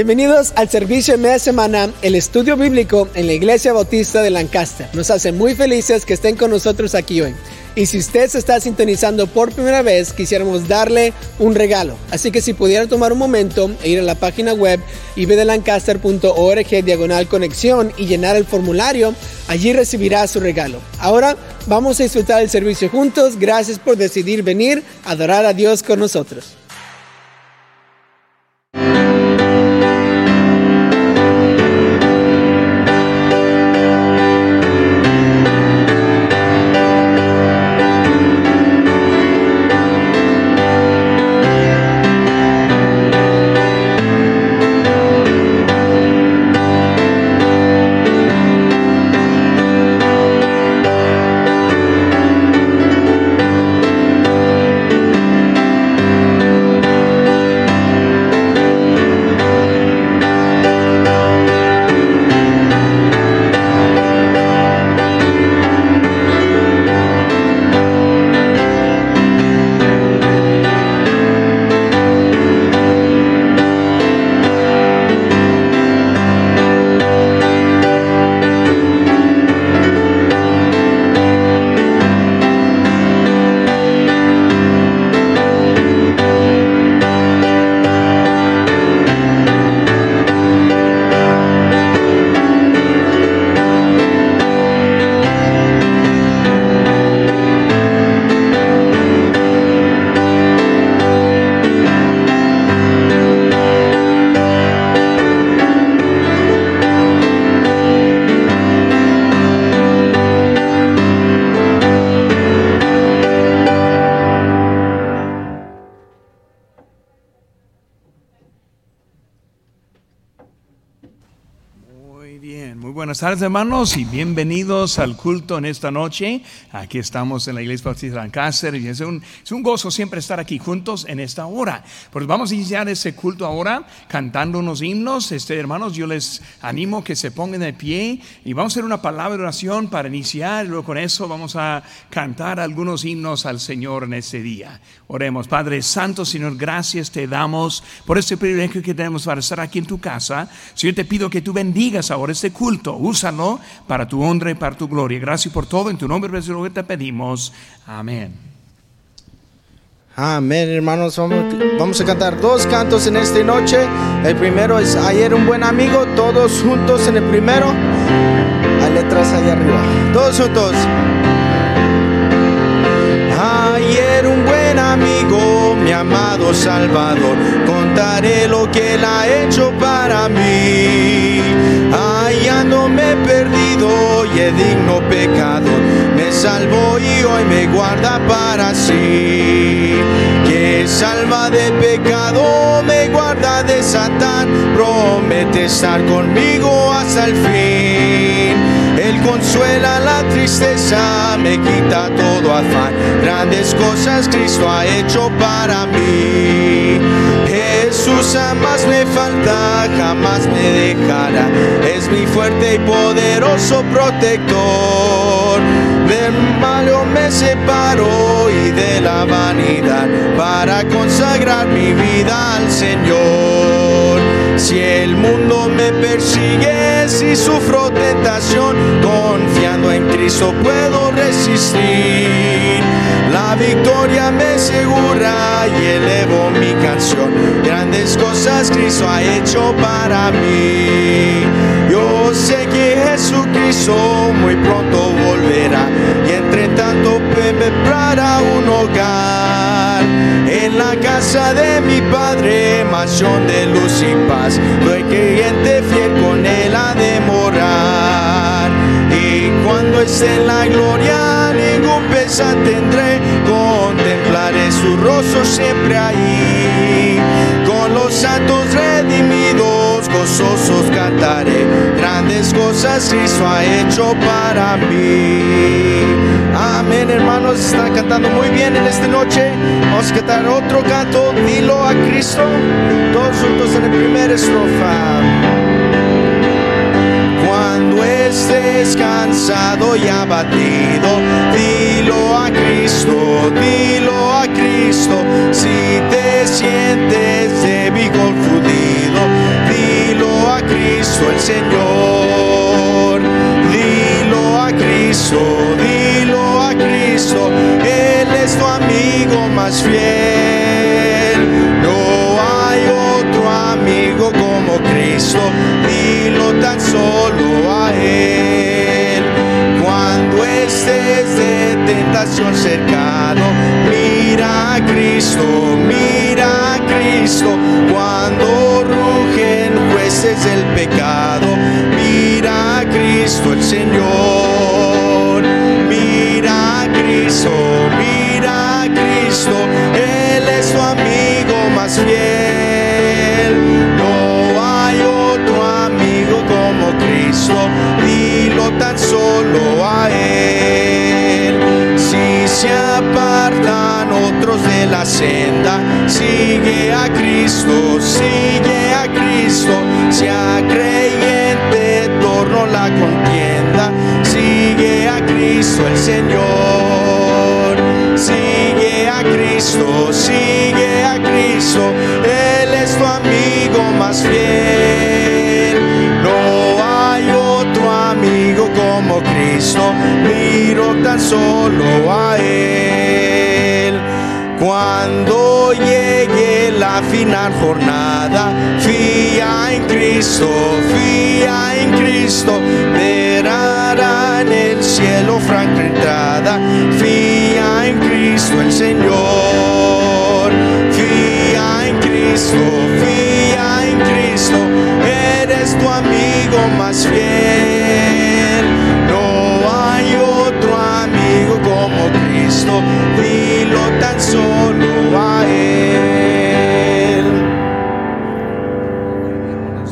Bienvenidos al servicio de media semana, el estudio bíblico en la Iglesia Bautista de Lancaster. Nos hace muy felices que estén con nosotros aquí hoy. Y si usted se está sintonizando por primera vez, quisiéramos darle un regalo. Así que si pudiera tomar un momento e ir a la página web ibdelancaster.org diagonal conexión y llenar el formulario, allí recibirá su regalo. Ahora vamos a disfrutar el servicio juntos. Gracias por decidir venir a adorar a Dios con nosotros. Tardes hermanos y bienvenidos al culto en esta noche. Aquí estamos en la Iglesia Bautista de Lancaster y es un, es un gozo siempre estar aquí juntos en esta hora. Pues vamos a iniciar ese culto ahora cantando unos himnos. Este, hermanos, yo les animo que se pongan de pie y vamos a hacer una palabra de oración para iniciar. Luego con eso vamos a cantar algunos himnos al Señor en este día. Oremos, Padre Santo, Señor, gracias te damos por este privilegio que tenemos para estar aquí en tu casa. Señor, te pido que tú bendigas ahora este culto úsalo para tu honra y para tu gloria. Gracias por todo. En tu nombre, lo que te pedimos. Amén. Amén, hermanos. Vamos, a cantar dos cantos en esta noche. El primero es Ayer un buen amigo, todos juntos en el primero. Hay letras ahí arriba. Todos juntos. Ayer un buen amigo, mi amado Salvador, contaré lo que él ha hecho para mí perdido y el digno pecado, me salvó y hoy me guarda para sí. Que salva de pecado, me guarda de Satán, promete estar conmigo hasta el fin. Él consuela la tristeza, me quita todo afán. Grandes cosas Cristo ha hecho para mí. Jesús jamás me falta, jamás me dejará. Es mi fuerte y poderoso protector. Del malo me separo y de la vanidad para consagrar mi vida al Señor. Si el mundo me persigue, si sufro tentación, confiando en Cristo puedo resistir. La victoria me asegura y elevo mi canción. Grandes cosas Cristo ha hecho para mí. Yo sé que Jesucristo muy pronto volverá y entre tanto preparará un hogar en la casa de mi Padre, mansión de luz y paz. Doy creyente fiel con él a demorar. Y cuando esté en la gloria ningún pesar tendré, contemplaré su rostro siempre ahí gozosos cantaré grandes cosas Cristo ha hecho para mí. Amén, hermanos, están cantando muy bien en esta noche. Vamos a cantar otro canto, dilo a Cristo, todos juntos en la primera estrofa. Cuando estés cansado y abatido, dilo a Cristo, dilo a Cristo. Si te sientes débil, confundido, Señor. Dilo a Cristo, dilo a Cristo, Él es tu amigo más fiel. No hay otro amigo como Cristo, dilo tan solo a Él. Cuando estés de tentación cercano, Cristo, mira a Cristo. Cuando rugen jueces del pecado, mira a Cristo el Señor. Mira a Cristo, mira a Cristo, Él es tu amigo más fiel. La senda, sigue a Cristo, sigue a Cristo, sea creyente, torno la contienda, sigue a Cristo el Señor, sigue a Cristo, sigue a Cristo, Él es tu amigo más fiel. No hay otro amigo como Cristo, miro tan solo a. Cuando llegue la final jornada, fía en Cristo, fía en Cristo, verá en el cielo franca entrada, fía en Cristo el Señor, fía en Cristo, fía en Cristo, eres tu amigo más fiel. Cristo, dilo tan solo a Él.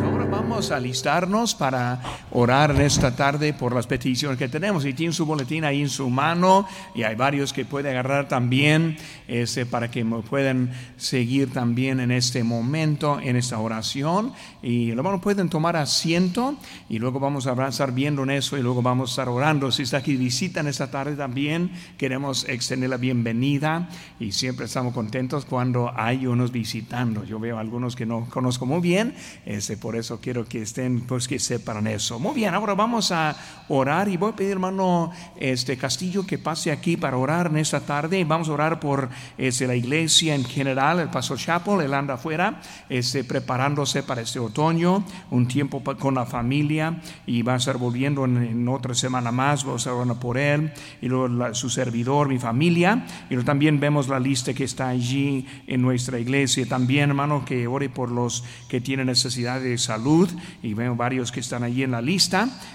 Ahora vamos a alistarnos para orar en esta tarde por las peticiones que tenemos. Y tiene su boletín ahí en su mano y hay varios que puede agarrar también este, para que me puedan seguir también en este momento, en esta oración. Y luego pueden tomar asiento y luego vamos a estar viendo en eso y luego vamos a estar orando. Si está aquí visitan esta tarde también, queremos extender la bienvenida y siempre estamos contentos cuando hay unos visitando. Yo veo algunos que no conozco muy bien, este, por eso quiero que estén, pues que sepan eso. Muy bien, ahora vamos a orar y voy a pedir hermano este Castillo que pase aquí para orar en esta tarde. Vamos a orar por este, la iglesia en general, el Pastor Chapel, él anda afuera, este, preparándose para este otoño, un tiempo con la familia y va a estar volviendo en, en otra semana más, vamos a orar por él y luego la- su servidor, mi familia y luego también vemos la lista que está allí en nuestra iglesia. También hermano que ore por los que tienen necesidad de salud y veo varios que están allí en la lista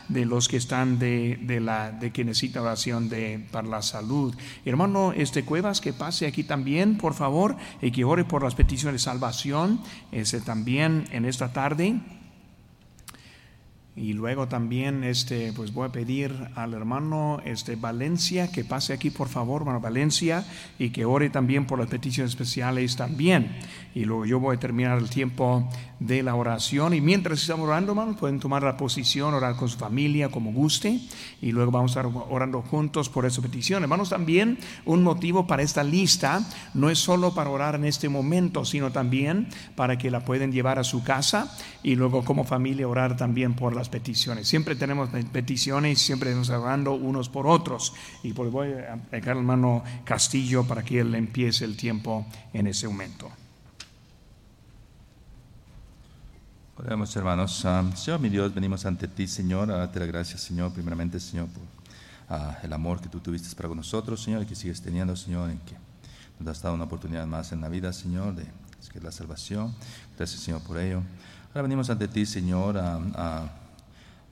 de los que están de, de la de que necesita oración de para la salud. Hermano este Cuevas que pase aquí también, por favor, y que ore por las peticiones de salvación, ese también en esta tarde. Y luego también este, pues voy a pedir al hermano este, Valencia que pase aquí, por favor, hermano Valencia, y que ore también por las peticiones especiales también. Y luego yo voy a terminar el tiempo de la oración. Y mientras estamos orando, hermanos, pueden tomar la posición, orar con su familia, como guste. Y luego vamos a estar orando juntos por esa petición. Hermanos, también un motivo para esta lista no es solo para orar en este momento, sino también para que la pueden llevar a su casa y luego como familia orar también por las peticiones. Siempre tenemos pe- peticiones, siempre estamos orando unos por otros. Y pues voy a pegar al hermano Castillo para que él empiece el tiempo en ese momento. Oremos, hermanos. Ah, Señor, mi Dios, venimos ante ti, Señor, a darte las gracias, Señor, primeramente, Señor, por ah, el amor que tú tuviste para con nosotros, Señor, y que sigues teniendo, Señor, en que nos has dado una oportunidad más en la vida, Señor, de que es la salvación. Gracias, Señor, por ello. Ahora venimos ante ti, Señor, a- a-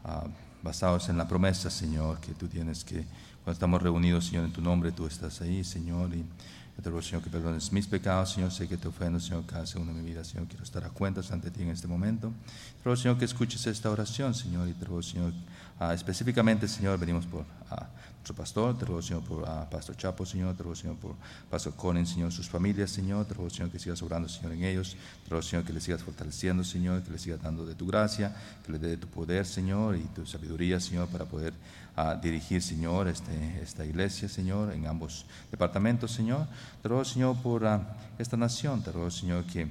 a- basados en la promesa, Señor, que tú tienes que cuando estamos reunidos, Señor, en tu nombre, tú estás ahí, Señor, y yo te ruego, Señor, que perdones mis pecados, Señor, sé que te ofendo, Señor, cada segundo de mi vida, Señor, quiero estar a cuentas ante ti en este momento. Te ruego, Señor, que escuches esta oración, Señor, y te ruego, Señor, ah, específicamente, Señor, venimos por ah, nuestro pastor, te ruego, Señor, por ah, Pastor Chapo, Señor, te ruego, Señor, por Pastor Conen, Señor, sus familias, Señor, te ruego, Señor, que sigas obrando, Señor, en ellos, te ruego, Señor, que les sigas fortaleciendo, Señor, que les sigas dando de tu gracia, que les dé de tu poder, Señor, y tu sabiduría, Señor, para poder ah, dirigir, Señor, este, esta iglesia, Señor, en ambos departamentos, Señor. Te ruego, Señor, por ah, esta nación, te ruego, Señor, que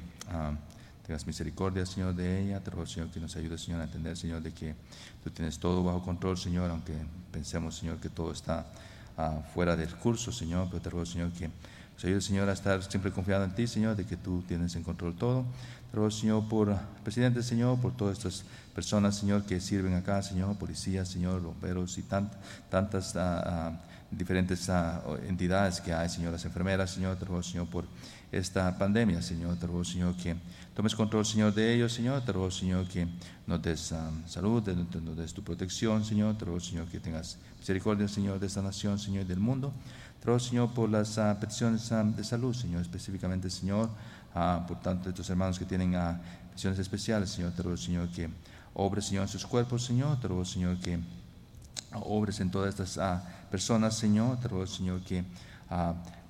tengas misericordia, Señor, de ella. Te ruego, Señor, que nos ayude, Señor, a entender, Señor, de que tú tienes todo bajo control, Señor, aunque pensemos, Señor, que todo está ah, fuera del curso, Señor. Pero te ruego, Señor, que nos ayude, Señor, a estar siempre confiado en ti, Señor, de que tú tienes en control todo. Te ruego, Señor, por presidente, Señor, por todas estas personas, Señor, que sirven acá, Señor, policías, Señor, bomberos y tantas ah, ah, diferentes entidades que hay, Señor, las enfermeras, Señor, te ruego, Señor, por esta pandemia, Señor. Te ruego, Señor, que tomes control, Señor, de ellos, Señor. Te ruego, Señor, que nos des um, salud, nos des tu protección, Señor. Te ruego, Señor, que tengas misericordia, Señor, de esta nación, Señor, y del mundo. Te ruego, Señor, por las uh, peticiones um, de salud, Señor, específicamente, Señor, uh, por tanto, de tus hermanos que tienen uh, peticiones especiales, Señor. Te ruego, Señor, que obres, Señor, en sus cuerpos, Señor. Te ruego, Señor, que obres en todas estas personas, Señor. Te ruego, Señor, que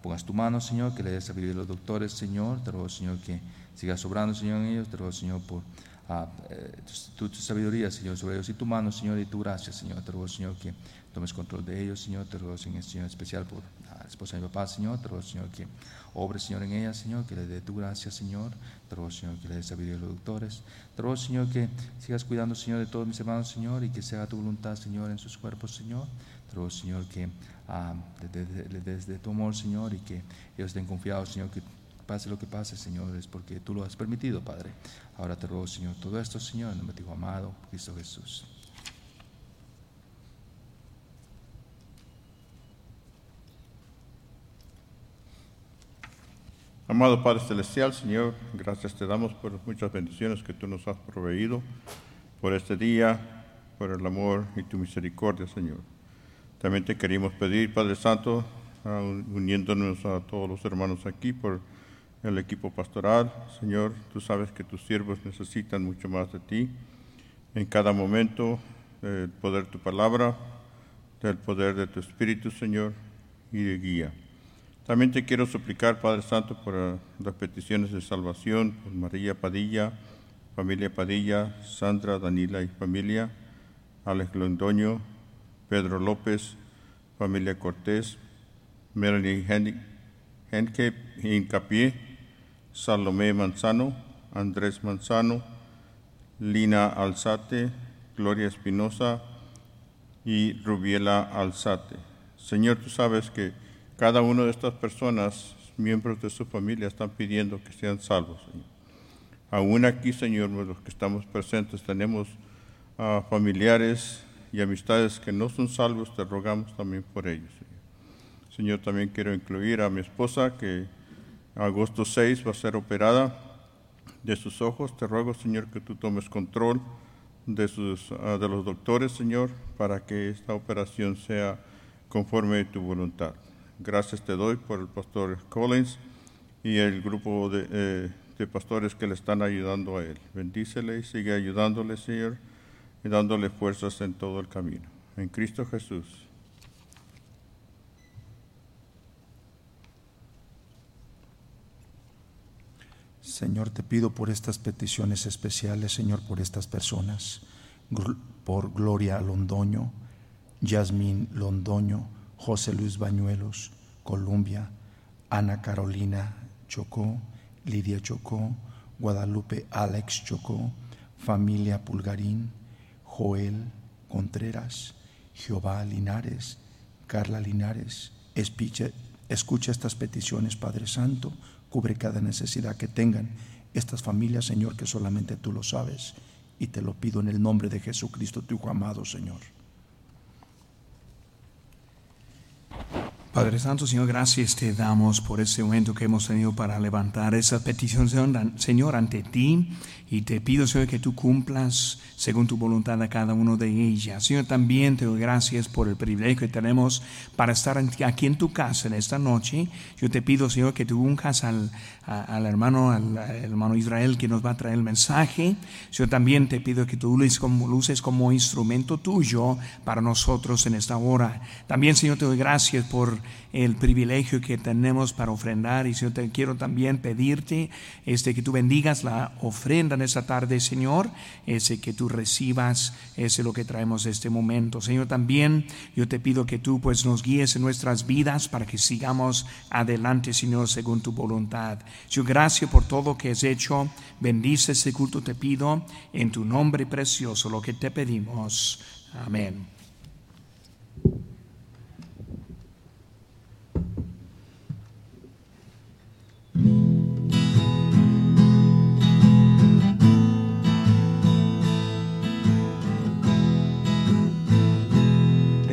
pongas tu mano, Señor, que le des sabiduría a los doctores, Señor. Te ruego, Señor, que sigas sobrando, Señor, en ellos. Te ruego, Señor, por ah, eh, tu, sabiduría, Señor, sobre ellos y tu mano, Señor, y tu gracia, Señor. Te ruego, Señor, que tomes control de ellos, Señor. Te ruego, Señor, en especial por la esposa de mi papá, Señor. Te ruego, Señor, que obre, Señor, en ella, Señor, que le dé tu gracia, Señor. Te ruego, Señor, que le dé sabiduría a los doctores. Te ruego, Señor, que sigas cuidando, Señor, de todos mis hermanos, Señor, y que sea tu voluntad, Señor, en sus cuerpos, Señor. Te ruego, Señor, que desde, tu amor, Señor, y que ellos estén confiados, Señor, que pase lo que pase, Señor, es porque tú lo has permitido, Padre. Ahora te ruego, Señor, todo esto, Señor, en nombre de tu amado, Cristo Jesús. Amado Padre Celestial, Señor, gracias te damos por muchas bendiciones que tú nos has proveído, por este día, por el amor y tu misericordia, Señor. También te queríamos pedir, Padre Santo, uniéndonos a todos los hermanos aquí por el equipo pastoral. Señor, tú sabes que tus siervos necesitan mucho más de ti en cada momento, del poder de tu palabra, del poder de tu Espíritu, Señor, y de guía. También te quiero suplicar, Padre Santo, por las peticiones de salvación, por María Padilla, familia Padilla, Sandra, Danila y familia, Alex Londoño, Pedro López, familia Cortés, Melanie Henke Incapié, Salomé Manzano, Andrés Manzano, Lina Alzate, Gloria Espinosa y Rubiela Alzate. Señor, tú sabes que cada una de estas personas, miembros de su familia, están pidiendo que sean salvos. Aún aquí, Señor, los que estamos presentes, tenemos ah, familiares y amistades que no son salvos, te rogamos también por ellos. Señor, también quiero incluir a mi esposa que agosto 6 va a ser operada de sus ojos. Te ruego, Señor, que tú tomes control de, sus, ah, de los doctores, Señor, para que esta operación sea conforme a tu voluntad. Gracias te doy por el pastor Collins y el grupo de, eh, de pastores que le están ayudando a él. Bendícele y sigue ayudándole, Señor y dándole fuerzas en todo el camino. En Cristo Jesús. Señor, te pido por estas peticiones especiales, Señor, por estas personas, por Gloria Londoño, Yasmín Londoño, José Luis Bañuelos, Columbia, Ana Carolina Chocó, Lidia Chocó, Guadalupe Alex Chocó, familia Pulgarín, Joel Contreras, Jehová Linares, Carla Linares. escucha estas peticiones, Padre Santo, cubre cada necesidad que tengan estas familias, Señor, que solamente tú lo sabes. Y te lo pido en el nombre de Jesucristo, tu Hijo amado, Señor. Padre Santo, Señor, gracias te damos por ese momento que hemos tenido para levantar esa petición, Señor, ante ti. Y te pido, Señor, que tú cumplas según tu voluntad a cada uno de ellas. Señor, también te doy gracias por el privilegio que tenemos para estar aquí en tu casa en esta noche. Yo te pido, Señor, que tú unjas al, al hermano, al, hermano Israel que nos va a traer el mensaje. Yo también te pido que tú luces como, luces como instrumento tuyo para nosotros en esta hora. También, Señor, te doy gracias por el privilegio que tenemos para ofrendar. Y Señor, te quiero también pedirte este, que tú bendigas la ofrenda en esta tarde, Señor, ese que tú recibas, ese lo que traemos este momento. Señor, también yo te pido que tú pues nos guíes en nuestras vidas para que sigamos adelante, Señor, según tu voluntad. Señor, gracias por todo que has hecho. Bendice este culto, te pido, en tu nombre precioso, lo que te pedimos. Amén.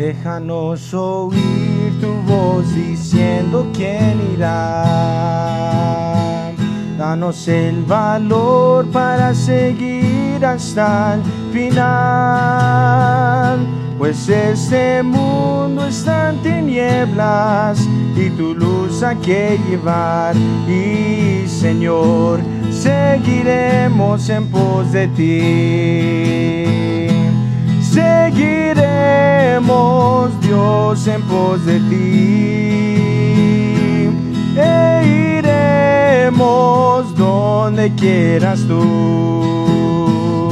Déjanos oír tu voz diciendo quién irá. Danos el valor para seguir hasta el final. Pues este mundo está en tinieblas y tu luz hay que llevar. Y Señor, seguiremos en pos de ti. Seguiremos, Dios, en pos de ti. E iremos donde quieras tú.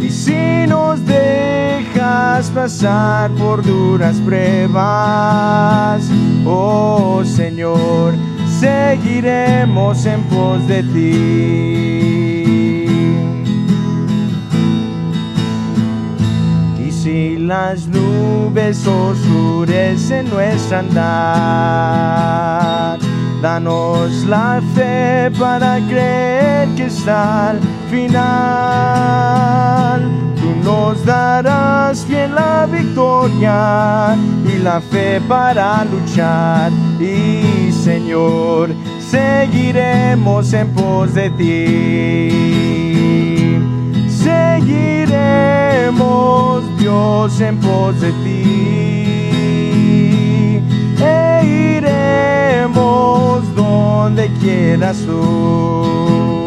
Y si nos dejas pasar por duras pruebas, oh Señor, seguiremos en pos de ti. Las nubes oscurecen nuestra andar, danos la fe para creer que está al final. Tú nos darás bien la victoria y la fe para luchar. Y Señor, seguiremos en pos de ti. Seguiremos, Dios, en pos de ti. E iremos donde quieras tú.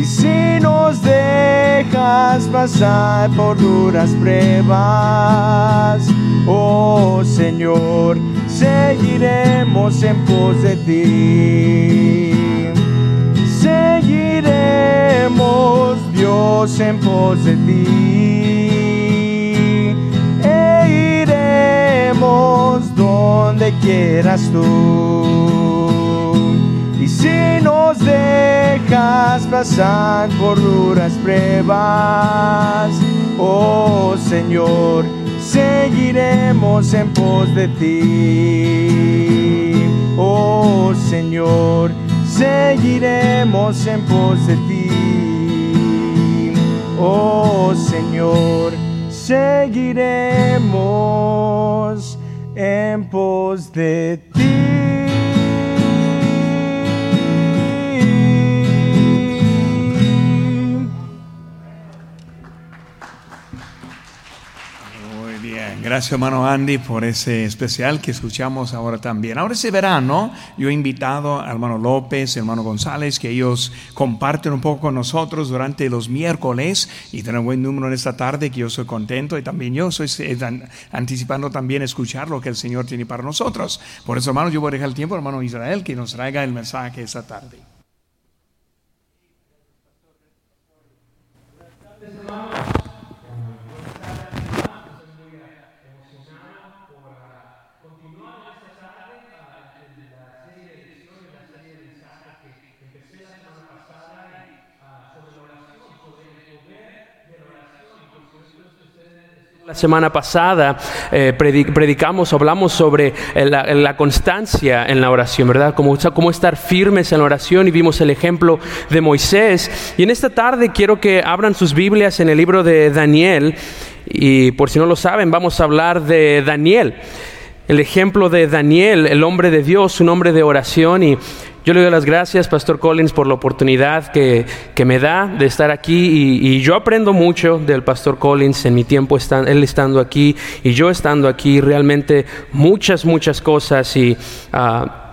Y si nos dejas pasar por duras pruebas, oh Señor, seguiremos en pos de ti. Seguiremos, Dios, en pos de ti. Donde quieras tú. Y si nos dejas pasar por duras pruebas, oh Señor, seguiremos en pos de ti. Oh Señor, seguiremos en pos de ti. Oh Señor, seguiremos en pos de ti. Gracias hermano Andy por ese especial que escuchamos ahora también. Ahora ese verano yo he invitado al hermano López, hermano González, que ellos comparten un poco con nosotros durante los miércoles y tienen un buen número en esta tarde que yo soy contento y también yo soy eh, an- anticipando también escuchar lo que el Señor tiene para nosotros. Por eso hermano yo voy a dejar el tiempo hermano Israel que nos traiga el mensaje esta tarde. La semana pasada eh, predi- predicamos, hablamos sobre la, constancia en la oración, ¿verdad? Cómo estar firmes en la oración y vimos el ejemplo de Moisés. Y en esta tarde quiero que abran sus Biblias en el libro de Daniel. Y por si no lo saben, vamos a hablar de Daniel. El ejemplo de Daniel, el hombre de Dios, un hombre de oración. Y yo le doy las gracias, Pastor Collins, por la oportunidad que, que me da de estar aquí. Y, y yo aprendo mucho del Pastor Collins en mi tiempo, él estando aquí y yo estando aquí. Realmente muchas, muchas cosas. Y ah,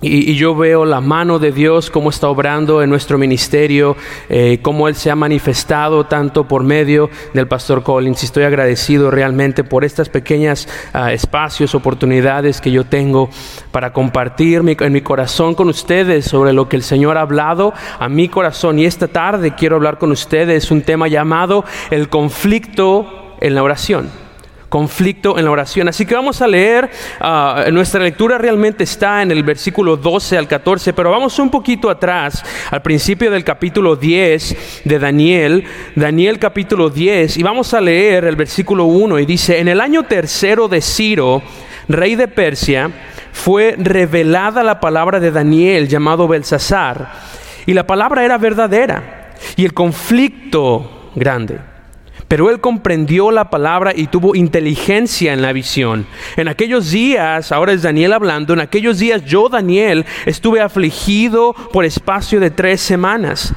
Y, yo veo la mano de Dios, cómo está obrando en nuestro ministerio, eh, cómo Él se ha manifestado tanto por medio del pastor Collins. Estoy agradecido realmente por estas pequeñas ah, espacios, oportunidades que yo tengo para compartir en mi corazón con ustedes sobre lo que el Señor ha hablado a mi corazón. Y esta tarde quiero hablar con ustedes un tema llamado el conflicto en la oración conflicto en la oración. Así que vamos a leer, ah, nuestra lectura realmente está en el versículo 12 al 14, pero vamos un poquito atrás, al principio del capítulo 10 de Daniel, Daniel capítulo 10, y vamos a leer el versículo 1 y dice, en el año tercero de Ciro, rey de Persia, fue revelada la palabra de Daniel llamado Belsasar, y la palabra era verdadera, y el conflicto grande. Pero él comprendió la palabra y tuvo inteligencia en la visión. En aquellos días, ahora es Daniel hablando, en aquellos días yo, Daniel, estuve afligido por espacio de tres semanas.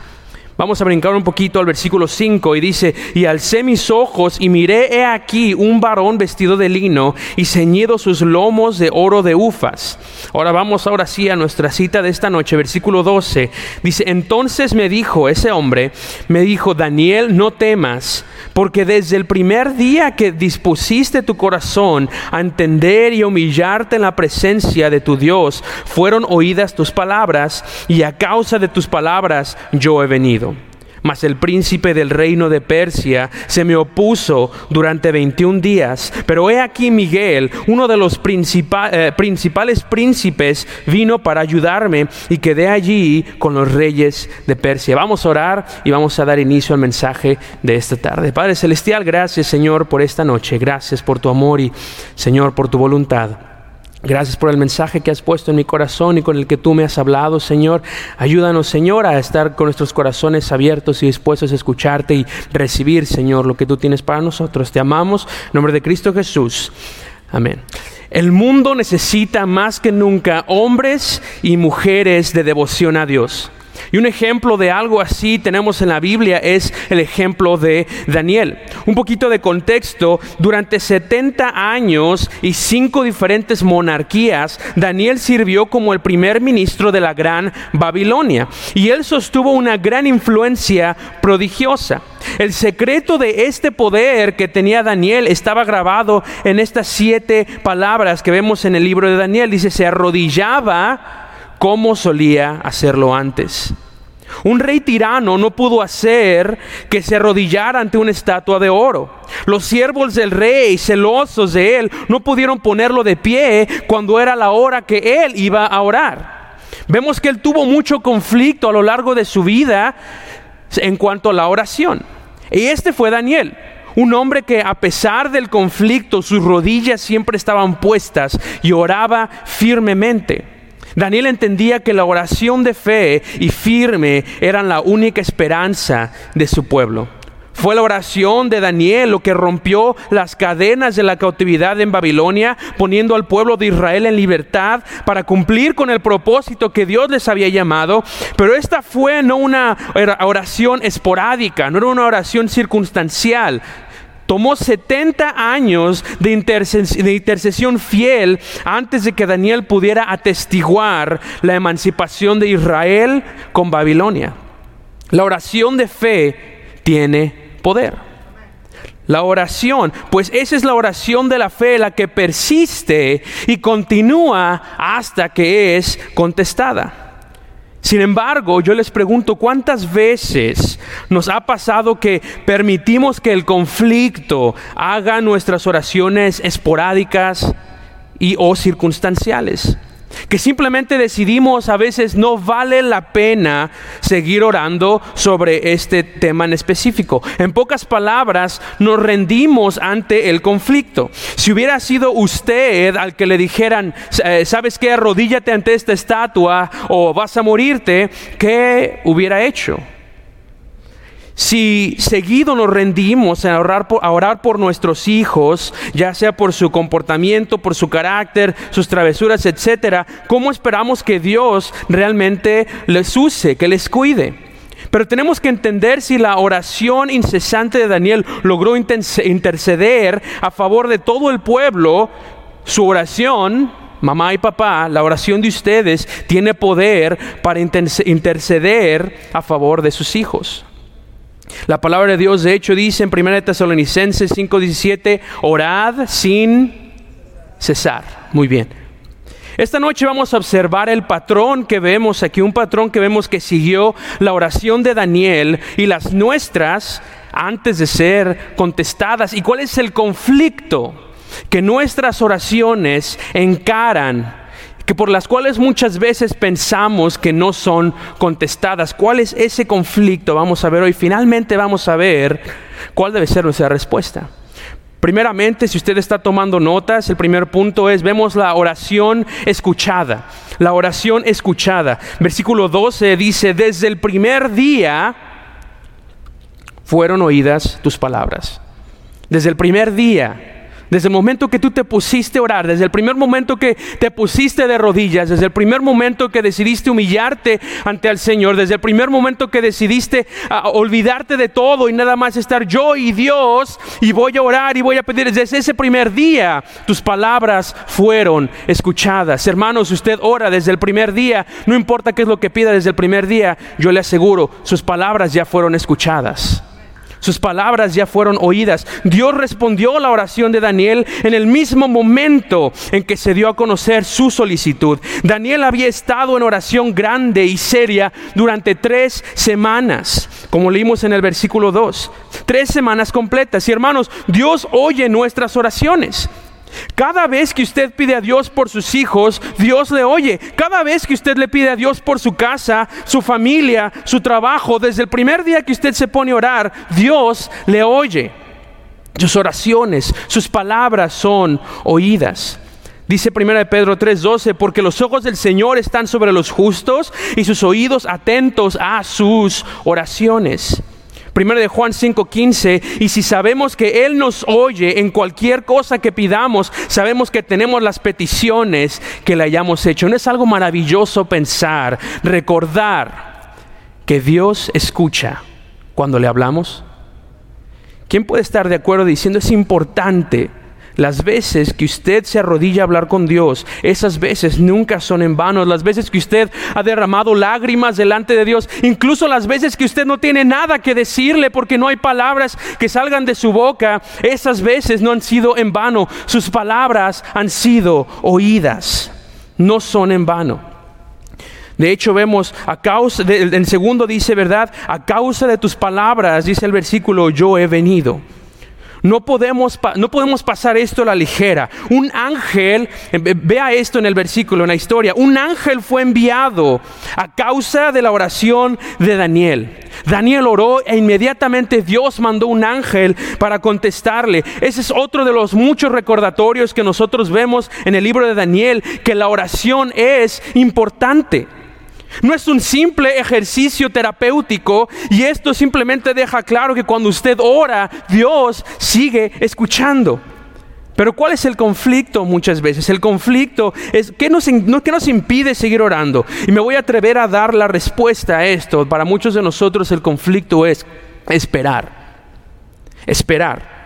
Vamos a brincar un poquito al versículo 5 y dice, y alcé mis ojos y miré he aquí un varón vestido de lino y ceñido sus lomos de oro de ufas. Ahora vamos ahora sí a nuestra cita de esta noche, versículo 12. Dice, entonces me dijo ese hombre, me dijo, Daniel, no temas, porque desde el primer día que dispusiste tu corazón a entender y humillarte en la presencia de tu Dios, fueron oídas tus palabras y a causa de tus palabras yo he venido. Mas el príncipe del reino de Persia se me opuso durante 21 días. Pero he aquí Miguel, uno de los eh, principales príncipes, vino para ayudarme y quedé allí con los reyes de Persia. Vamos a orar y vamos a dar inicio al mensaje de esta tarde. Padre Celestial, gracias Señor por esta noche. Gracias por tu amor y Señor por tu voluntad. Gracias por el mensaje que has puesto en mi corazón y con el que tú me has hablado, Señor. Ayúdanos, Señor, a estar con nuestros corazones abiertos y dispuestos a escucharte y recibir, Señor, lo que tú tienes para nosotros. Te amamos. En nombre de Cristo Jesús. Amén. El mundo necesita más que nunca hombres y mujeres de devoción a Dios. Y un ejemplo de algo así tenemos en la Biblia es el ejemplo de Daniel. Un poquito de contexto, durante 70 años y cinco diferentes monarquías, Daniel sirvió como el primer ministro de la gran Babilonia y él sostuvo una gran influencia prodigiosa. El secreto de este poder que tenía Daniel estaba grabado en estas siete palabras que vemos en el libro de Daniel. Dice, se arrodillaba como solía hacerlo antes. Un rey tirano no pudo hacer que se arrodillara ante una estatua de oro. Los siervos del rey, celosos de él, no pudieron ponerlo de pie cuando era la hora que él iba a orar. Vemos que él tuvo mucho conflicto a lo largo de su vida en cuanto a la oración. Y este fue Daniel. Un hombre que a pesar del conflicto sus rodillas siempre estaban puestas y oraba firmemente. Daniel entendía que la oración de fe y firme eran la única esperanza de su pueblo. Fue la oración de Daniel lo que rompió las cadenas de la cautividad en Babilonia, poniendo al pueblo de Israel en libertad para cumplir con el propósito que Dios les había llamado. Pero esta fue no una oración esporádica, no era una oración circunstancial, Tomó 70 años de, intercesión fiel antes de que Daniel pudiera atestiguar la emancipación de Israel con Babilonia. La oración de fe tiene poder. La oración, pues esa es la oración de la fe, la que persiste y continúa hasta que es contestada. Sin embargo, yo les pregunto, ¿cuántas veces nos ha pasado que permitimos que el conflicto haga nuestras oraciones esporádicas y o circunstanciales? Que simplemente decidimos a veces no vale la pena seguir orando sobre este tema en específico. En pocas palabras, nos rendimos ante el conflicto. Si hubiera sido usted al que le dijeran, eh, ¿sabes qué? Arrodíllate ante esta estatua o vas a morirte, ¿qué hubiera hecho? Si seguido nos rendimos a orar, por, orar por nuestros hijos, ya sea por su comportamiento, por su carácter, sus travesuras, etcétera, ¿cómo esperamos que Dios realmente les use, que les cuide? Pero tenemos que entender si la oración incesante de Daniel logró interceder a favor de todo el pueblo, su oración mamá y papá, la oración de ustedes tiene poder para interceder a favor de sus hijos. La palabra de Dios, de hecho, dice en 1 Tesalonicenses 5:17, orad sin cesar. Muy bien. Esta noche vamos a observar el patrón que vemos aquí, un patrón que vemos que siguió la oración de Daniel y las nuestras antes de ser contestadas. ¿Y cuál es el conflicto que nuestras oraciones encaran? Que por las cuales muchas veces pensamos que no son contestadas. ¿Cuál es ese conflicto? Vamos a ver hoy. Finalmente vamos a ver cuál debe ser nuestra respuesta. Primeramente, si usted está tomando notas, el primer punto es, vemos la oración escuchada. La oración escuchada. Versículo 12 dice, desde el primer día fueron oídas tus palabras. Desde el primer día desde el momento que tú te pusiste a orar, desde el primer momento que te pusiste de rodillas, desde el primer momento que decidiste humillarte ante el Señor, desde el primer momento que decidiste ah, olvidarte de todo y nada más estar yo y Dios y voy a orar y voy a pedir, desde ese primer día tus palabras fueron escuchadas. Hermanos, usted ora desde el primer día, no importa qué es lo que pida desde el primer día, yo le aseguro, sus palabras ya fueron escuchadas. Sus palabras ya fueron oídas. Dios respondió a la oración de Daniel en el mismo momento en que se dio a conocer su solicitud. Daniel había estado en oración grande y seria durante tres semanas, como leímos en el versículo 2. Tres semanas completas. Y hermanos, Dios oye nuestras oraciones. Cada vez que usted pide a Dios por sus hijos, Dios le oye. Cada vez que usted le pide a Dios por su casa, su familia, su trabajo, desde el primer día que usted se pone a orar, Dios le oye. Sus oraciones, sus palabras son oídas. Dice 1 Pedro 3:12, porque los ojos del Señor están sobre los justos y sus oídos atentos a sus oraciones. Primero de Juan 5:15, y si sabemos que Él nos oye en cualquier cosa que pidamos, sabemos que tenemos las peticiones que le hayamos hecho. ¿No es algo maravilloso pensar, recordar que Dios escucha cuando le hablamos? ¿Quién puede estar de acuerdo diciendo es importante las veces que usted se arrodilla a hablar con Dios, esas veces nunca son en vano. Las veces que usted ha derramado lágrimas delante de Dios, incluso las veces que usted no tiene nada que decirle porque no hay palabras que salgan de su boca, esas veces no han sido en vano. Sus palabras han sido oídas, no son en vano. De hecho, vemos a causa, en segundo dice, ¿verdad? A causa de tus palabras, dice el versículo, yo he venido. No podemos, no podemos pasar esto a la ligera. Un ángel, eh, vea esto en el versículo, en la historia, un ángel fue enviado a causa de la oración de Daniel. Daniel oró e inmediatamente Dios mandó un ángel para contestarle. Ese es otro de los muchos recordatorios que nosotros vemos en el libro de Daniel, que la oración es importante. No es un simple ejercicio terapéutico y esto simplemente deja claro que cuando usted ora, Dios sigue escuchando. Pero ¿cuál es el conflicto muchas veces? El conflicto es ¿qué nos, ¿qué nos impide seguir orando? Y me voy a atrever a dar la respuesta a esto. Para muchos de nosotros el conflicto es esperar. Esperar.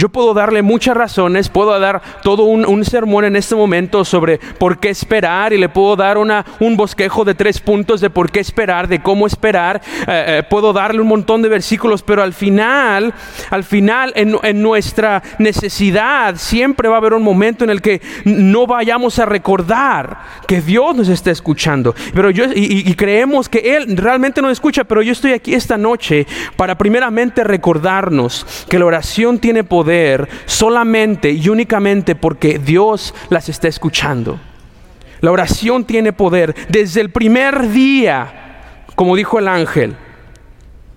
Yo puedo darle muchas razones, puedo dar todo un, sermón en este momento sobre por qué esperar y le puedo dar una, un bosquejo de tres puntos de por qué esperar, de cómo esperar. Eh, eh, puedo darle un montón de versículos, pero al final, al final, en, nuestra necesidad, siempre va a haber un momento en el que no vayamos a recordar que Dios nos está escuchando. Pero yo, y, y creemos que Él realmente nos escucha, pero yo estoy aquí esta noche para primeramente recordarnos que la oración tiene poder solamente y únicamente porque Dios las está escuchando. La oración tiene poder desde el primer día, como dijo el ángel,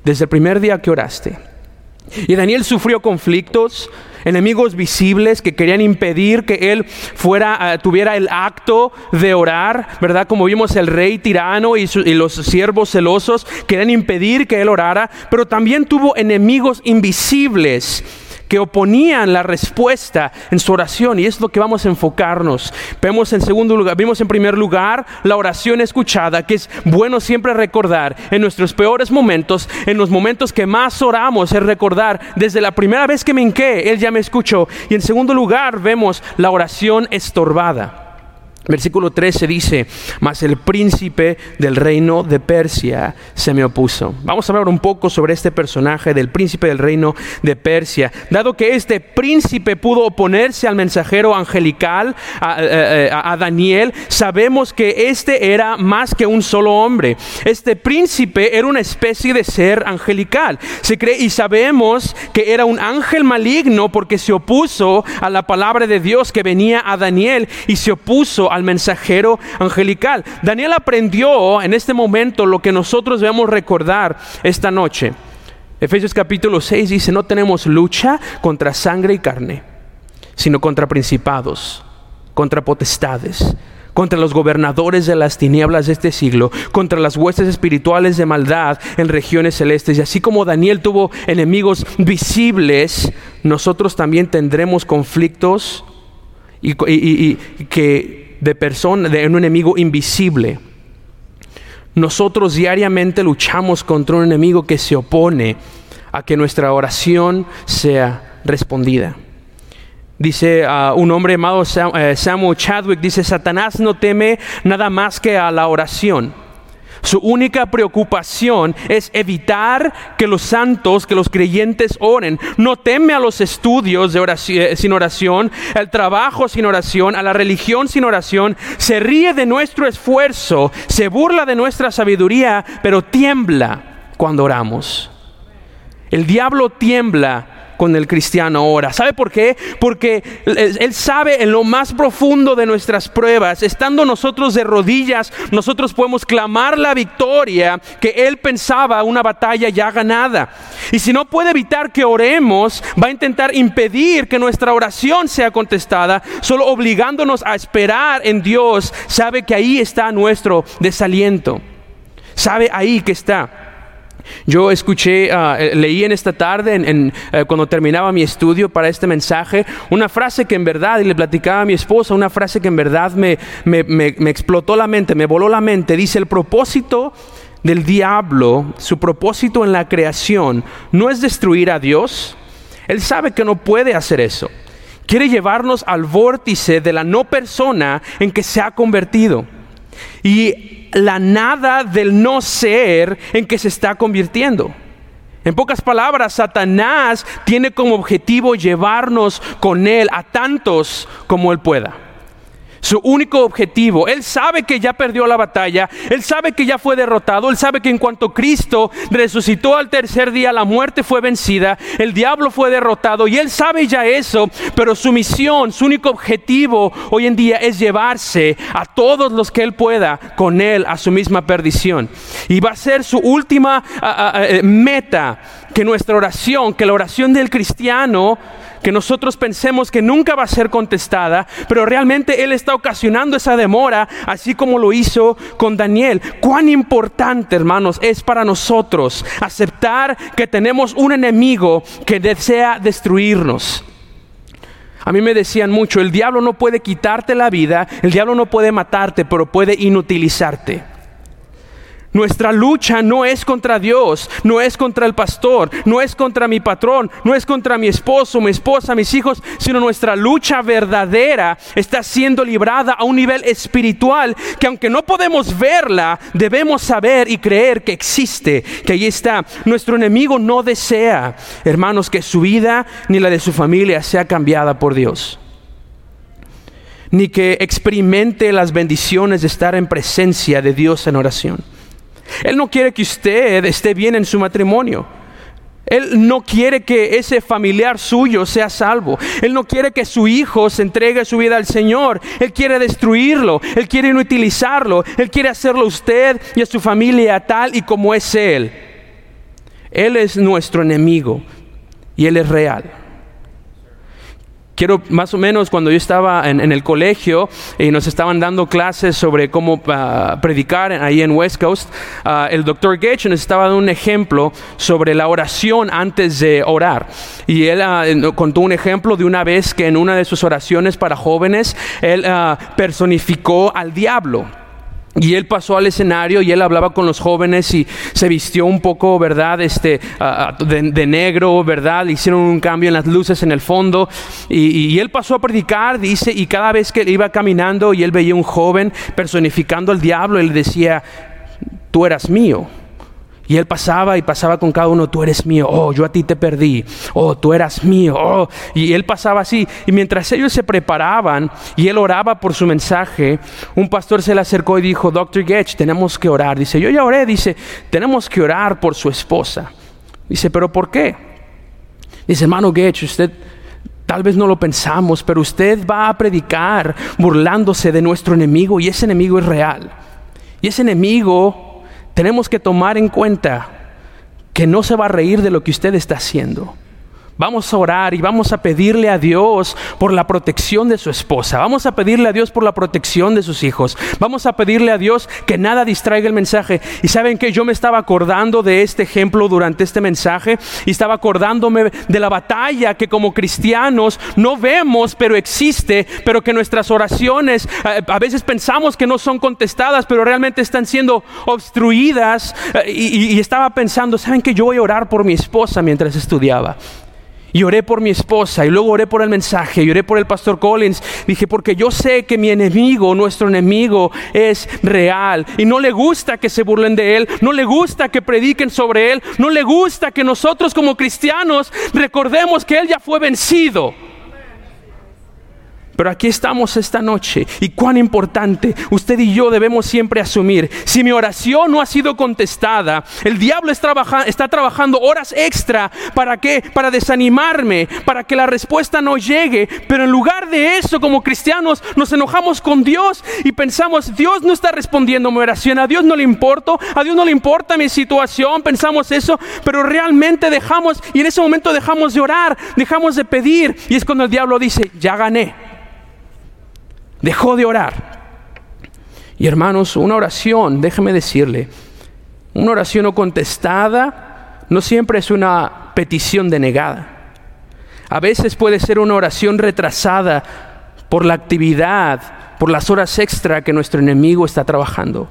desde el primer día que oraste. Y Daniel sufrió conflictos, enemigos visibles que querían impedir que él fuera, eh, tuviera el acto de orar, ¿verdad? Como vimos el rey tirano y, y los siervos celosos querían impedir que él orara, pero también tuvo enemigos invisibles que oponían la respuesta en su oración y es lo que vamos a enfocarnos. Vemos en segundo lugar, vimos en primer lugar la oración escuchada, que es bueno siempre recordar en nuestros peores momentos, en los momentos que más oramos, es recordar desde la primera vez que me hinqué, Él ya me escuchó. Y en segundo lugar vemos la oración estorbada. Versículo 13 dice, mas el príncipe del reino de Persia se me opuso. Vamos a hablar un poco sobre este personaje del príncipe del reino de Persia. Dado que este príncipe pudo oponerse al mensajero angelical, a, eh, eh, Daniel, sabemos que este era más que un solo hombre. Este príncipe era una especie de ser angelical. Se cree y sabemos que era un ángel maligno porque se opuso a la palabra de Dios que venía a Daniel y se opuso al mensajero angelical. Daniel aprendió en este momento lo que nosotros debemos recordar esta noche. Efesios capítulo 6 dice, no tenemos lucha contra sangre y carne, sino contra principados, contra potestades, contra los gobernadores de las tinieblas de este siglo, contra las huestes espirituales de maldad en regiones celestes. Y así como Daniel tuvo enemigos visibles, nosotros también tendremos conflictos y, que de persona, de un enemigo invisible. Nosotros diariamente luchamos contra un enemigo que se opone a que nuestra oración sea respondida. Dice uh, un hombre llamado eh, Samuel Chadwick, dice, Satanás no teme nada más que a la oración su única preocupación es evitar que los santos, que los creyentes oren. No teme a los estudios eh, sin oración, al trabajo sin oración, a la religión sin oración. Se ríe de nuestro esfuerzo, se burla de nuestra sabiduría, pero tiembla cuando oramos. El diablo tiembla con el cristiano ahora. ¿Sabe por qué? Porque Él sabe en lo más profundo de nuestras pruebas, estando nosotros de rodillas, nosotros podemos clamar la victoria que Él pensaba una batalla ya ganada. Y si no puede evitar que oremos, va a intentar impedir que nuestra oración sea contestada, solo obligándonos a esperar en Dios. Sabe que ahí está nuestro desaliento. Sabe ahí que está. Yo escuché, ah, eh, leí en esta tarde, eh, cuando terminaba mi estudio para este mensaje, una frase que en verdad, y le platicaba a mi esposa, una frase que en verdad me, me explotó la mente, me voló la mente. Dice, el propósito del diablo, su propósito en la creación, no es destruir a Dios. Él sabe que no puede hacer eso. Quiere llevarnos al vórtice de la no persona en que se ha convertido. Y la nada del no ser en que se está convirtiendo. En pocas palabras, Satanás tiene como objetivo llevarnos con él a tantos como él pueda su único objetivo. Él sabe que ya perdió la batalla, él sabe que ya fue derrotado, él sabe que en cuanto Cristo resucitó al tercer día, la muerte fue vencida, el diablo fue derrotado y él sabe ya eso, pero su misión, su único objetivo hoy en día es llevarse a todos los que él pueda con él a su misma perdición. Y va a ser su última eh, meta que nuestra oración, que la oración del cristiano, que nosotros pensemos que nunca va a ser contestada, pero realmente Él está ocasionando esa demora, así como lo hizo con Daniel. Cuán importante, hermanos, es para nosotros aceptar que tenemos un enemigo que desea destruirnos. A mí me decían mucho, el diablo no puede quitarte la vida, el diablo no puede matarte, pero puede inutilizarte. Nuestra lucha no es contra Dios, no es contra el pastor, no es contra mi patrón, no es contra mi esposo, mi esposa, mis hijos, sino nuestra lucha verdadera está siendo librada a un nivel espiritual que aunque no podemos verla, debemos saber y creer que existe, que ahí está. Nuestro enemigo no desea, hermanos, que su vida ni la de su familia sea cambiada por Dios ni que experimente las bendiciones de estar en presencia de Dios en oración. Él no quiere que usted esté bien en su matrimonio. Él no quiere que ese familiar suyo sea salvo. Él no quiere que su hijo se entregue su vida al Señor. Él quiere destruirlo. Él quiere inutilizarlo. Él quiere hacerlo a usted y a su familia tal y como es Él. Él es nuestro enemigo y Él es real. Quiero más o menos cuando yo estaba en, el colegio y nos estaban dando clases sobre cómo ah, predicar ahí en West Coast, ah, el doctor Gage nos estaba dando un ejemplo sobre la oración antes de orar. Y él ah, contó un ejemplo de una vez que en una de sus oraciones para jóvenes, él personificó al diablo. Y él pasó al escenario y él hablaba con los jóvenes y se vistió un poco, ¿verdad? Este, de, negro, ¿verdad? Hicieron un cambio en las luces en el fondo. Y, y, él pasó a predicar, dice, y cada vez que iba caminando y él veía un joven personificando al diablo, él decía, tú eras mío. Y él pasaba y pasaba con cada uno, tú eres mío, oh, yo a ti te perdí, oh, tú eras mío, oh. Y él pasaba así. Y mientras ellos se preparaban y él oraba por su mensaje, un pastor se le acercó y dijo, Dr. Getch, tenemos que orar. Dice, yo ya oré, dice, tenemos que orar por su esposa. Dice, pero ¿por qué? Dice, hermano Getch, usted tal vez no lo pensamos, pero usted va a predicar burlándose de nuestro enemigo y ese enemigo es real. Y ese enemigo tenemos que tomar en cuenta que no se va a reír de lo que usted está haciendo. Vamos a orar y vamos a pedirle a Dios por la protección de su esposa. Vamos a pedirle a Dios por la protección de sus hijos. Vamos a pedirle a Dios que nada distraiga el mensaje. Y saben que yo me estaba acordando de este ejemplo durante este mensaje y estaba acordándome de la batalla que como cristianos no vemos, pero existe, pero que nuestras oraciones eh, a veces pensamos que no son contestadas, pero realmente están siendo obstruidas. Eh, y, y estaba pensando, ¿saben que yo voy a orar por mi esposa mientras estudiaba? Y oré por mi esposa y luego oré por el mensaje y oré por el pastor Collins. Dije, porque yo sé que mi enemigo, nuestro enemigo, es real. Y no le gusta que se burlen de él, no le gusta que prediquen sobre él, no le gusta que nosotros como cristianos recordemos que él ya fue vencido. Pero aquí estamos esta noche y cuán importante usted y yo debemos siempre asumir. Si mi oración no ha sido contestada, el diablo está, trabajando horas extra para qué? Para desanimarme, para que la respuesta no llegue. Pero en lugar de eso, como cristianos, nos enojamos con Dios y pensamos, Dios no está respondiendo mi oración, a Dios no le importa, a Dios no le importa mi situación, pensamos eso, pero realmente dejamos y en ese momento dejamos de orar, dejamos de pedir y es cuando el diablo dice, ya gané dejó de orar. Y hermanos, una oración, déjeme decirle, una oración no contestada no siempre es una petición denegada. A veces puede ser una oración retrasada por la actividad, por las horas extra que nuestro enemigo está trabajando.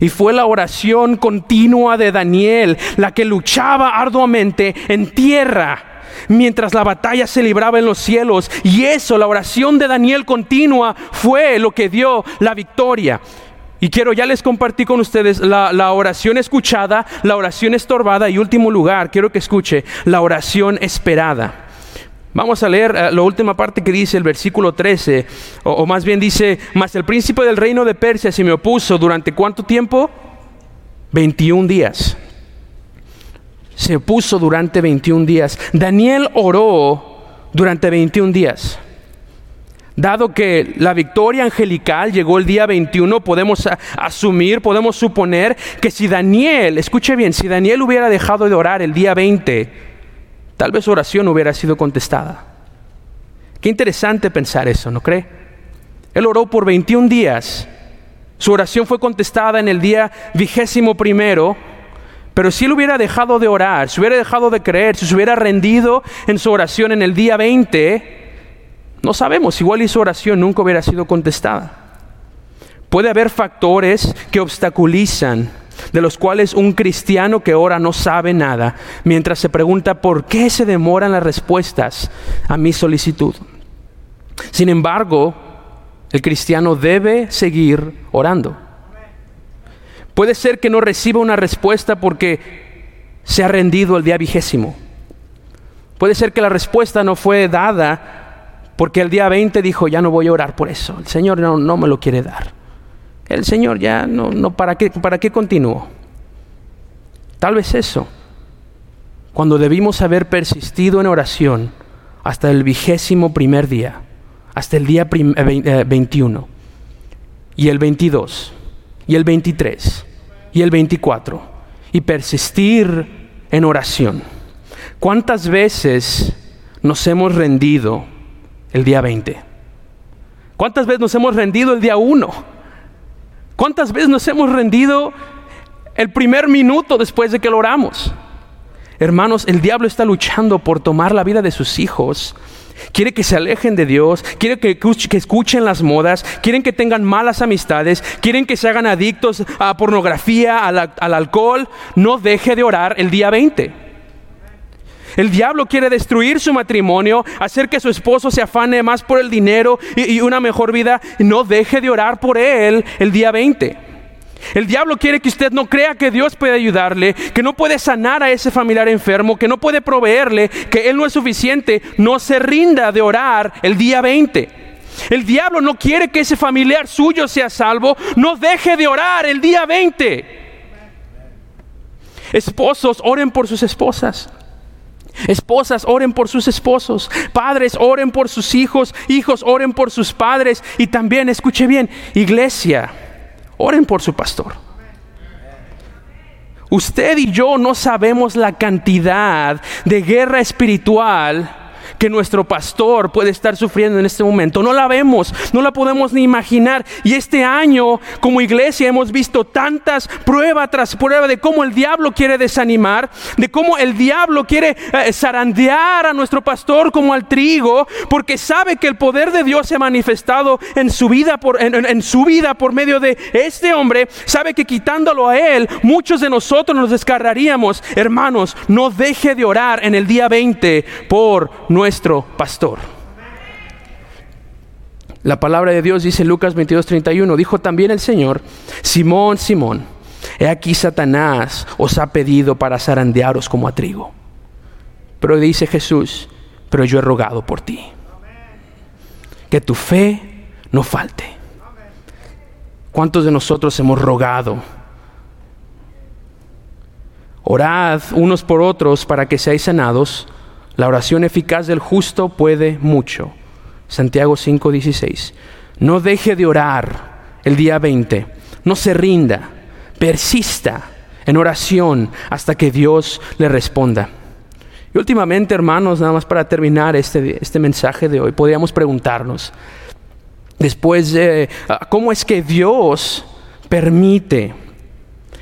Y fue la oración continua de Daniel la que luchaba arduamente en tierra mientras la batalla se libraba en los cielos. Y eso, la oración de Daniel continua, fue lo que dio la victoria. Y quiero, ya les compartí con ustedes la, oración escuchada, la oración estorbada y último lugar, quiero que escuche, la oración esperada. Vamos a leer eh, la última parte que dice el versículo 13, o, o más bien dice, mas el príncipe del reino de Persia se me opuso durante cuánto tiempo? 21 días se puso durante 21 días. Daniel oró durante 21 días. Dado que la victoria angelical llegó el día 21, podemos asumir, podemos suponer que si Daniel, escuche bien, si Daniel hubiera dejado de orar el día 20, tal vez su oración hubiera sido contestada. Qué interesante pensar eso, ¿no cree? Él oró por 21 días. Su oración fue contestada en el día vigésimo primero pero si él hubiera dejado de orar, si hubiera dejado de creer, si se hubiera rendido en su oración en el día 20, no sabemos, igual y su oración nunca hubiera sido contestada. Puede haber factores que obstaculizan, de los cuales un cristiano que ora no sabe nada, mientras se pregunta por qué se demoran las respuestas a mi solicitud. Sin embargo, el cristiano debe seguir orando. Puede ser que no reciba una respuesta porque se ha rendido el día vigésimo. Puede ser que la respuesta no fue dada porque el día 20 dijo, ya no voy a orar por eso. El Señor no, me lo quiere dar. El Señor ya no, no ¿para qué, para qué continúo? Tal vez eso. Cuando debimos haber persistido en oración hasta el vigésimo primer día, hasta el día 21 eh, y el 22 y el 23 y el 24 y persistir en oración. ¿Cuántas veces nos hemos rendido el día 20? ¿Cuántas veces nos hemos rendido el día 1? ¿Cuántas veces nos hemos rendido el primer minuto después de que lo oramos? Hermanos, el diablo está luchando por tomar la vida de sus hijos. Quiere que se alejen de Dios, quiere que, escuchen las modas, quieren que tengan malas amistades, quieren que se hagan adictos a pornografía, al, alcohol. No deje de orar el día 20. El diablo quiere destruir su matrimonio, hacer que su esposo se afane más por el dinero y, una mejor vida. No deje de orar por él el día 20. El diablo quiere que usted no crea que Dios puede ayudarle, que no puede sanar a ese familiar enfermo, que no puede proveerle, que Él no es suficiente. No se rinda de orar el día 20. El diablo no quiere que ese familiar suyo sea salvo. No deje de orar el día 20. Esposos, oren por sus esposas. Esposas, oren por sus esposos. Padres, oren por sus hijos. Hijos, oren por sus padres. Y también, escuche bien, iglesia Oren por su pastor. Usted y yo no sabemos la cantidad de guerra espiritual que nuestro pastor puede estar sufriendo en este momento. No la vemos, no la podemos ni imaginar. Y este año, como iglesia, hemos visto tantas prueba tras prueba de cómo el diablo quiere desanimar, de cómo el diablo quiere eh, zarandear a nuestro pastor como al trigo, porque sabe que el poder de Dios se ha manifestado en su vida por, en su vida por medio de este hombre. Sabe que quitándolo a él, muchos de nosotros nos descargaríamos. Hermanos, no deje de orar en el día 20 por nuestro pastor. La palabra de Dios dice en Lucas 22:31, dijo también el Señor, Simón, Simón, he aquí Satanás os ha pedido para zarandearos como a trigo. Pero dice Jesús, pero yo he rogado por ti. Que tu fe no falte. ¿Cuántos de nosotros hemos rogado? Orad unos por otros para que seáis sanados. La oración eficaz del justo puede mucho. Santiago 5:16. No deje de orar el día 20. No se rinda. Persista en oración hasta que Dios le responda. Y últimamente, hermanos, nada más para terminar este, este mensaje de hoy, podríamos preguntarnos, después de cómo es que Dios permite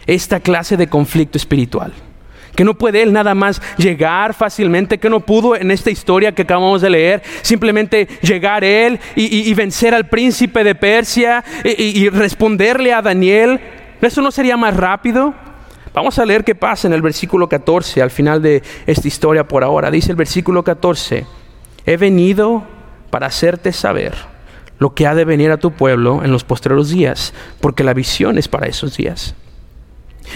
esta clase de conflicto espiritual que no puede él nada más llegar fácilmente, que no pudo en esta historia que acabamos de leer, simplemente llegar él y, vencer al príncipe de Persia y, y responderle a Daniel. ¿Eso no sería más rápido? Vamos a leer qué pasa en el versículo 14, al final de esta historia por ahora. Dice el versículo 14, he venido para hacerte saber lo que ha de venir a tu pueblo en los postreros días, porque la visión es para esos días.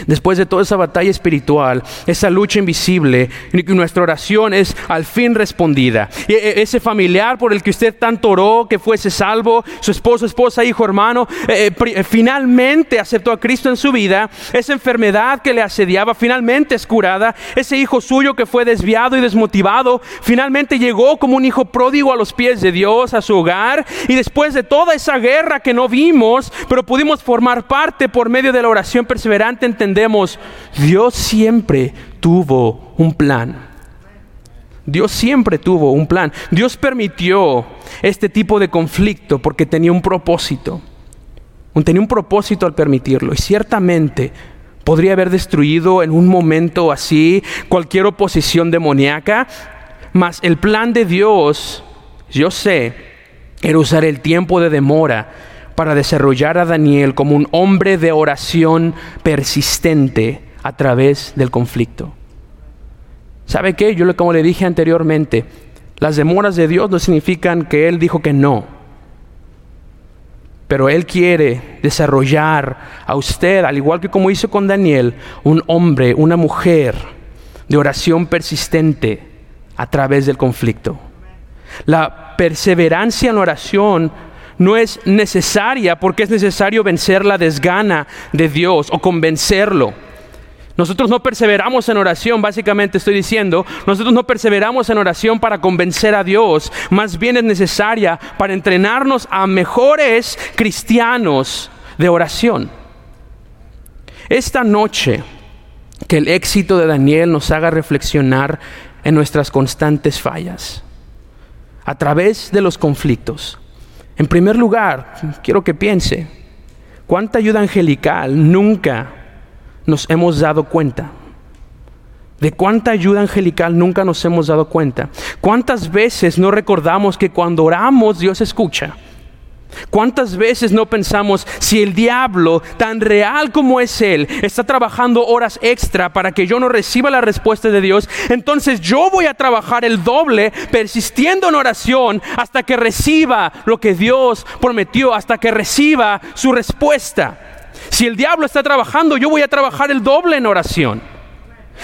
Después de toda esa batalla espiritual, esa lucha invisible, nuestra oración es al fin respondida. Y e, ese familiar por el que usted tanto oró, que fuese salvo, su esposo, esposa, hijo, hermano, eh, eh, eh, finalmente aceptó a Cristo en su vida. Esa enfermedad que le asediaba, finalmente es curada. Ese hijo suyo que fue desviado y desmotivado, finalmente llegó como un hijo pródigo a los pies de Dios, a su hogar. Y después de toda esa guerra que no vimos, pero pudimos formar parte por medio de la oración perseverante, entendemos, Dios siempre tuvo un plan. Dios siempre tuvo un plan. Dios permitió este tipo de conflicto porque tenía un propósito. Tenía un propósito al permitirlo. Y ciertamente podría haber destruido en un momento así cualquier oposición demoníaca. Mas el plan de Dios, yo sé, era usar el tiempo de demora para desarrollar a Daniel como un hombre de oración persistente a través del conflicto. ¿Sabe qué? Yo como le dije anteriormente, las demoras de Dios no significan que Él dijo que no. Pero Él quiere desarrollar a usted, al igual que como hizo con Daniel, un hombre, una mujer de oración persistente a través del conflicto. La perseverancia en oración no es necesaria porque es necesario vencer la desgana de Dios o convencerlo. Nosotros no perseveramos en oración, básicamente estoy diciendo, nosotros no perseveramos en oración para convencer a Dios, más bien es necesaria para entrenarnos a mejores cristianos de oración. Esta noche, que el éxito de Daniel nos haga reflexionar en nuestras constantes fallas, a través de los conflictos en primer lugar, quiero que piense, ¿cuánta ayuda angelical nunca nos hemos dado cuenta? de cuánta ayuda angelical nunca nos hemos dado cuenta. ¿Cuántas veces no recordamos que cuando oramos Dios escucha? ¿Cuántas veces no pensamos si el diablo, tan real como es él, está trabajando horas extra para que yo no reciba la respuesta de Dios? Entonces yo voy a trabajar el doble persistiendo en oración hasta que reciba lo que Dios prometió, hasta que reciba su respuesta. Si el diablo está trabajando, yo voy a trabajar el doble en oración.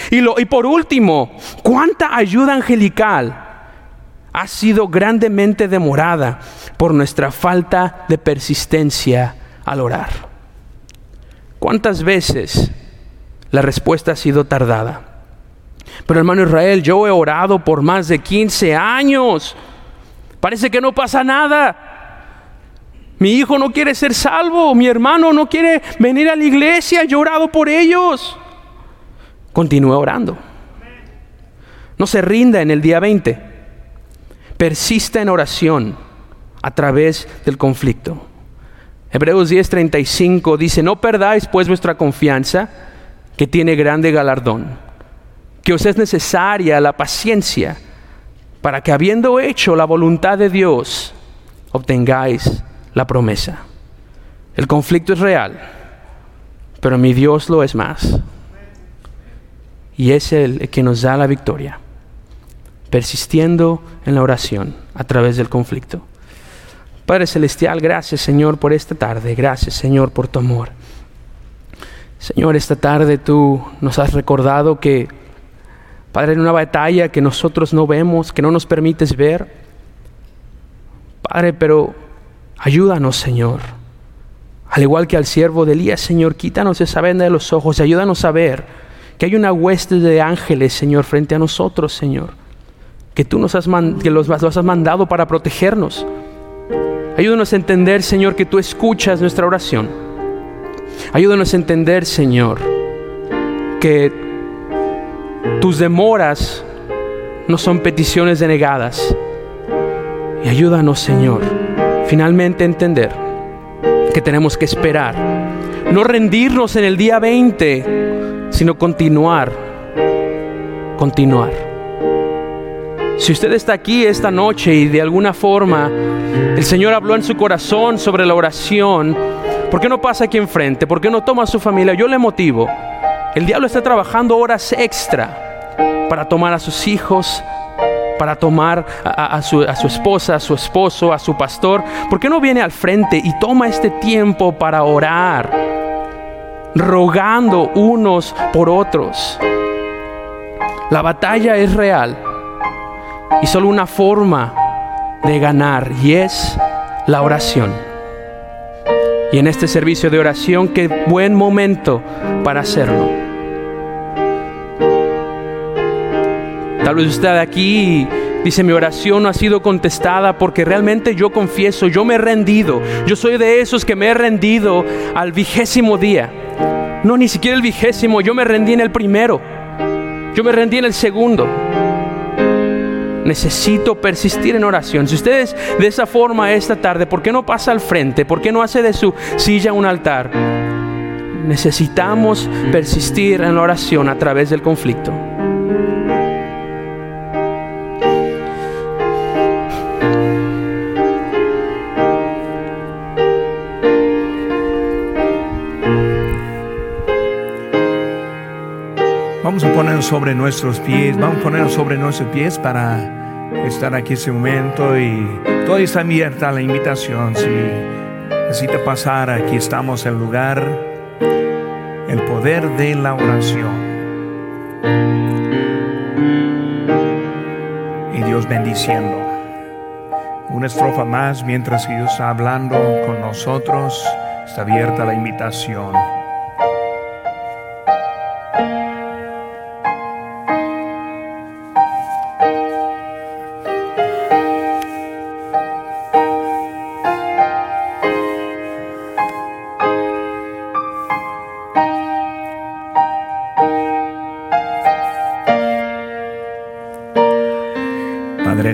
Y, por último, ¿cuánta ayuda angelical ha sido grandemente demorada por nuestra falta de persistencia al orar? ¿Cuántas veces la respuesta ha sido tardada? Pero hermano Israel, yo he orado por más de 15 años. Parece que no pasa nada. Mi hijo no quiere ser salvo, mi hermano no quiere venir a la iglesia, yo he orado por ellos. Continúe orando. No se rinda en el día 20. Persista en oración a través del conflicto. Hebreos 10:35 dice, no perdáis pues vuestra confianza, que tiene grande galardón, que os es necesaria la paciencia, para que habiendo hecho la voluntad de Dios, obtengáis la promesa. El conflicto es real, pero mi Dios lo es más y es el que nos da la victoria, persistiendo en la oración a través del conflicto. Padre Celestial, gracias Señor por esta tarde, gracias Señor por tu amor. Señor, esta tarde tú nos has recordado que, Padre, en una batalla que nosotros no vemos, que no nos permites ver, Padre, pero ayúdanos Señor. Al igual que al siervo de Elías, Señor, quítanos esa venda de los ojos y ayúdanos a ver que hay una hueste de ángeles, Señor, frente a nosotros, Señor. Que tú nos has, los has mandado para protegernos. Ayúdanos a entender, Señor, que tú escuchas nuestra oración. Ayúdanos a entender, Señor, que tus demoras no son peticiones denegadas. Y ayúdanos, Señor, finalmente a entender que tenemos que esperar. No rendirnos en el día 20 sino continuar, continuar. Si usted está aquí esta noche y de alguna forma el Señor habló en su corazón sobre la oración, ¿por qué no pasa aquí enfrente? ¿Por qué no toma a su familia? Yo le motivo. El diablo está trabajando horas extra para tomar a sus hijos, para tomar a, su, su, esposa, a su esposo, a su pastor. ¿Por qué no viene al frente y toma este tiempo para orar? rogando unos por otros. La batalla es real y solo una forma de ganar y es la oración. Y en este servicio de oración, qué buen momento para hacerlo. Tal vez usted aquí dice, mi oración no ha sido contestada porque realmente yo confieso, yo me he rendido. Yo soy de esos que me he rendido al vigésimo día. No, ni siquiera el vigésimo, yo me rendí en el primero. Yo me rendí en el segundo. Necesito persistir en oración. Si ustedes de esa forma esta tarde, ¿por qué no pasa al frente? ¿Por qué no hace de su silla un altar? Necesitamos persistir en la oración a través del conflicto. Sobre nuestros pies, vamos a ponernos sobre nuestros pies para estar aquí ese momento y todo está abierta la invitación. Si necesita pasar, aquí estamos el lugar, el poder de la oración. Y Dios bendiciendo. Una estrofa más mientras Dios está hablando con nosotros, está abierta la invitación.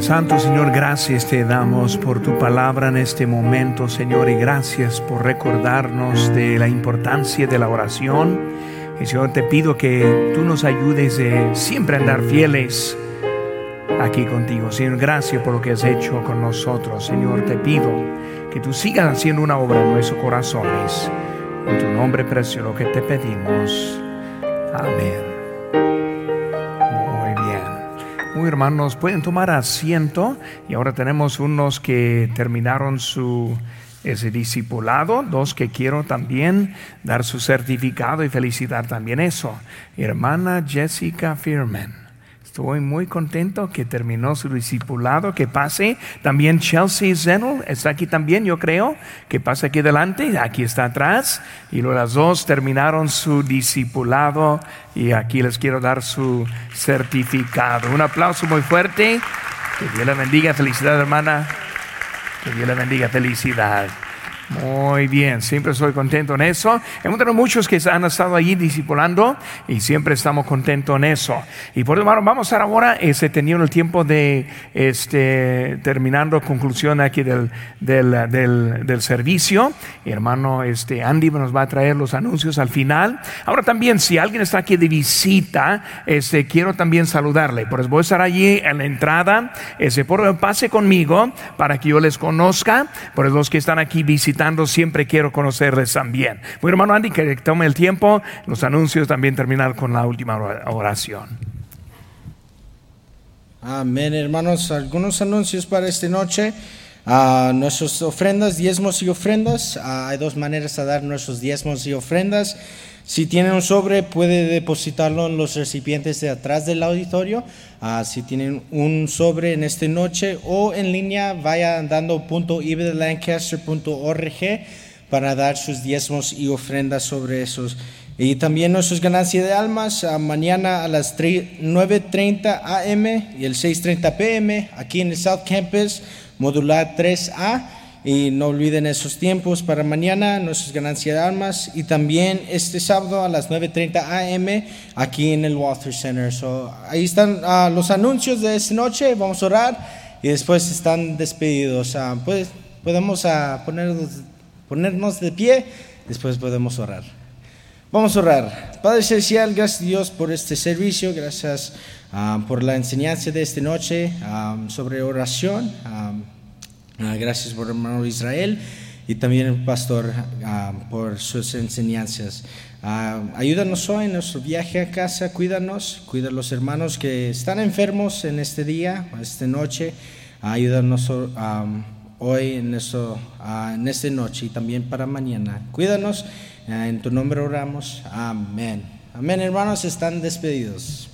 Santo Señor, gracias te damos por tu palabra en este momento, Señor, y gracias por recordarnos de la importancia de la oración Y Señor, te pido que tú nos ayudes de siempre andar fieles aquí contigo. Señor, gracias por lo que has hecho con nosotros. Señor, te pido que tú sigas haciendo una obra en nuestros corazones. En tu nombre precioso que te pedimos. Amén. Hermanos, pueden tomar asiento. Y ahora tenemos unos que terminaron su discipulado, dos que quiero también dar su certificado y felicitar también eso. Hermana Jessica Firman. Estoy muy contento que terminó su discipulado, que pase. También Chelsea Zenel está aquí también, yo creo, que pase aquí delante, aquí está atrás. Y las dos terminaron su discipulado y aquí les quiero dar su certificado. Un aplauso muy fuerte. Que Dios la bendiga. Felicidad, hermana. Que Dios la bendiga. Felicidad. Muy bien, siempre estoy contento en eso. Hemos tenido muchos que han estado allí discipulando y siempre estamos contentos en eso. Y por hermano, vamos a ahora, este, teniendo el tiempo de este, terminando conclusión aquí del, del, del, servicio. hermano este, Andy nos va a traer los anuncios al final. Ahora también, si alguien está aquí de visita, este, quiero también saludarle. Por eso voy a estar allí en la entrada. Ese, por pase conmigo para que yo les conozca. Por los que están aquí visitando siempre quiero conocerles también. Muy hermano Andy, que tome el tiempo, los anuncios, también terminar con la última oración. Amén, hermanos. Algunos anuncios para esta noche. Uh, nuestras ofrendas, diezmos y ofrendas. Ah, hay dos maneras de dar nuestros diezmos y ofrendas. Si tienen un sobre, puede depositarlo en los recipientes de atrás del auditorio. Ah, si tienen un sobre en esta noche o en línea, vaya dando punto para dar sus diezmos y ofrendas sobre esos. Y también nuestras ganancias de almas, ah, mañana a las 9.30 am y el 6.30 pm, aquí en el South Campus, modular 3A. Y no olviden esos tiempos para mañana, nuestras ganancias de armas. Y también este sábado a las 9.30 am aquí en el Walter Center. So, ahí están ah, los anuncios de esta noche. Vamos a orar y después están despedidos. Uh, pues, podemos uh, ponernos, ponernos de pie, después podemos orar. Vamos a orar. Padre Celestial, gracias Dios por este servicio. Gracias por la enseñanza de esta noche sobre oración. Ah, gracias por hermano Israel y también pastor ah, por sus enseñanzas. Ah, ayúdanos hoy en nuestro viaje a casa, cuídanos, cuida a los hermanos que están enfermos en este día, esta noche. ayúdanos hoy en, eso, en esta noche y también para mañana. Cuídanos, en tu nombre oramos. Amén. Amén, hermanos, están despedidos.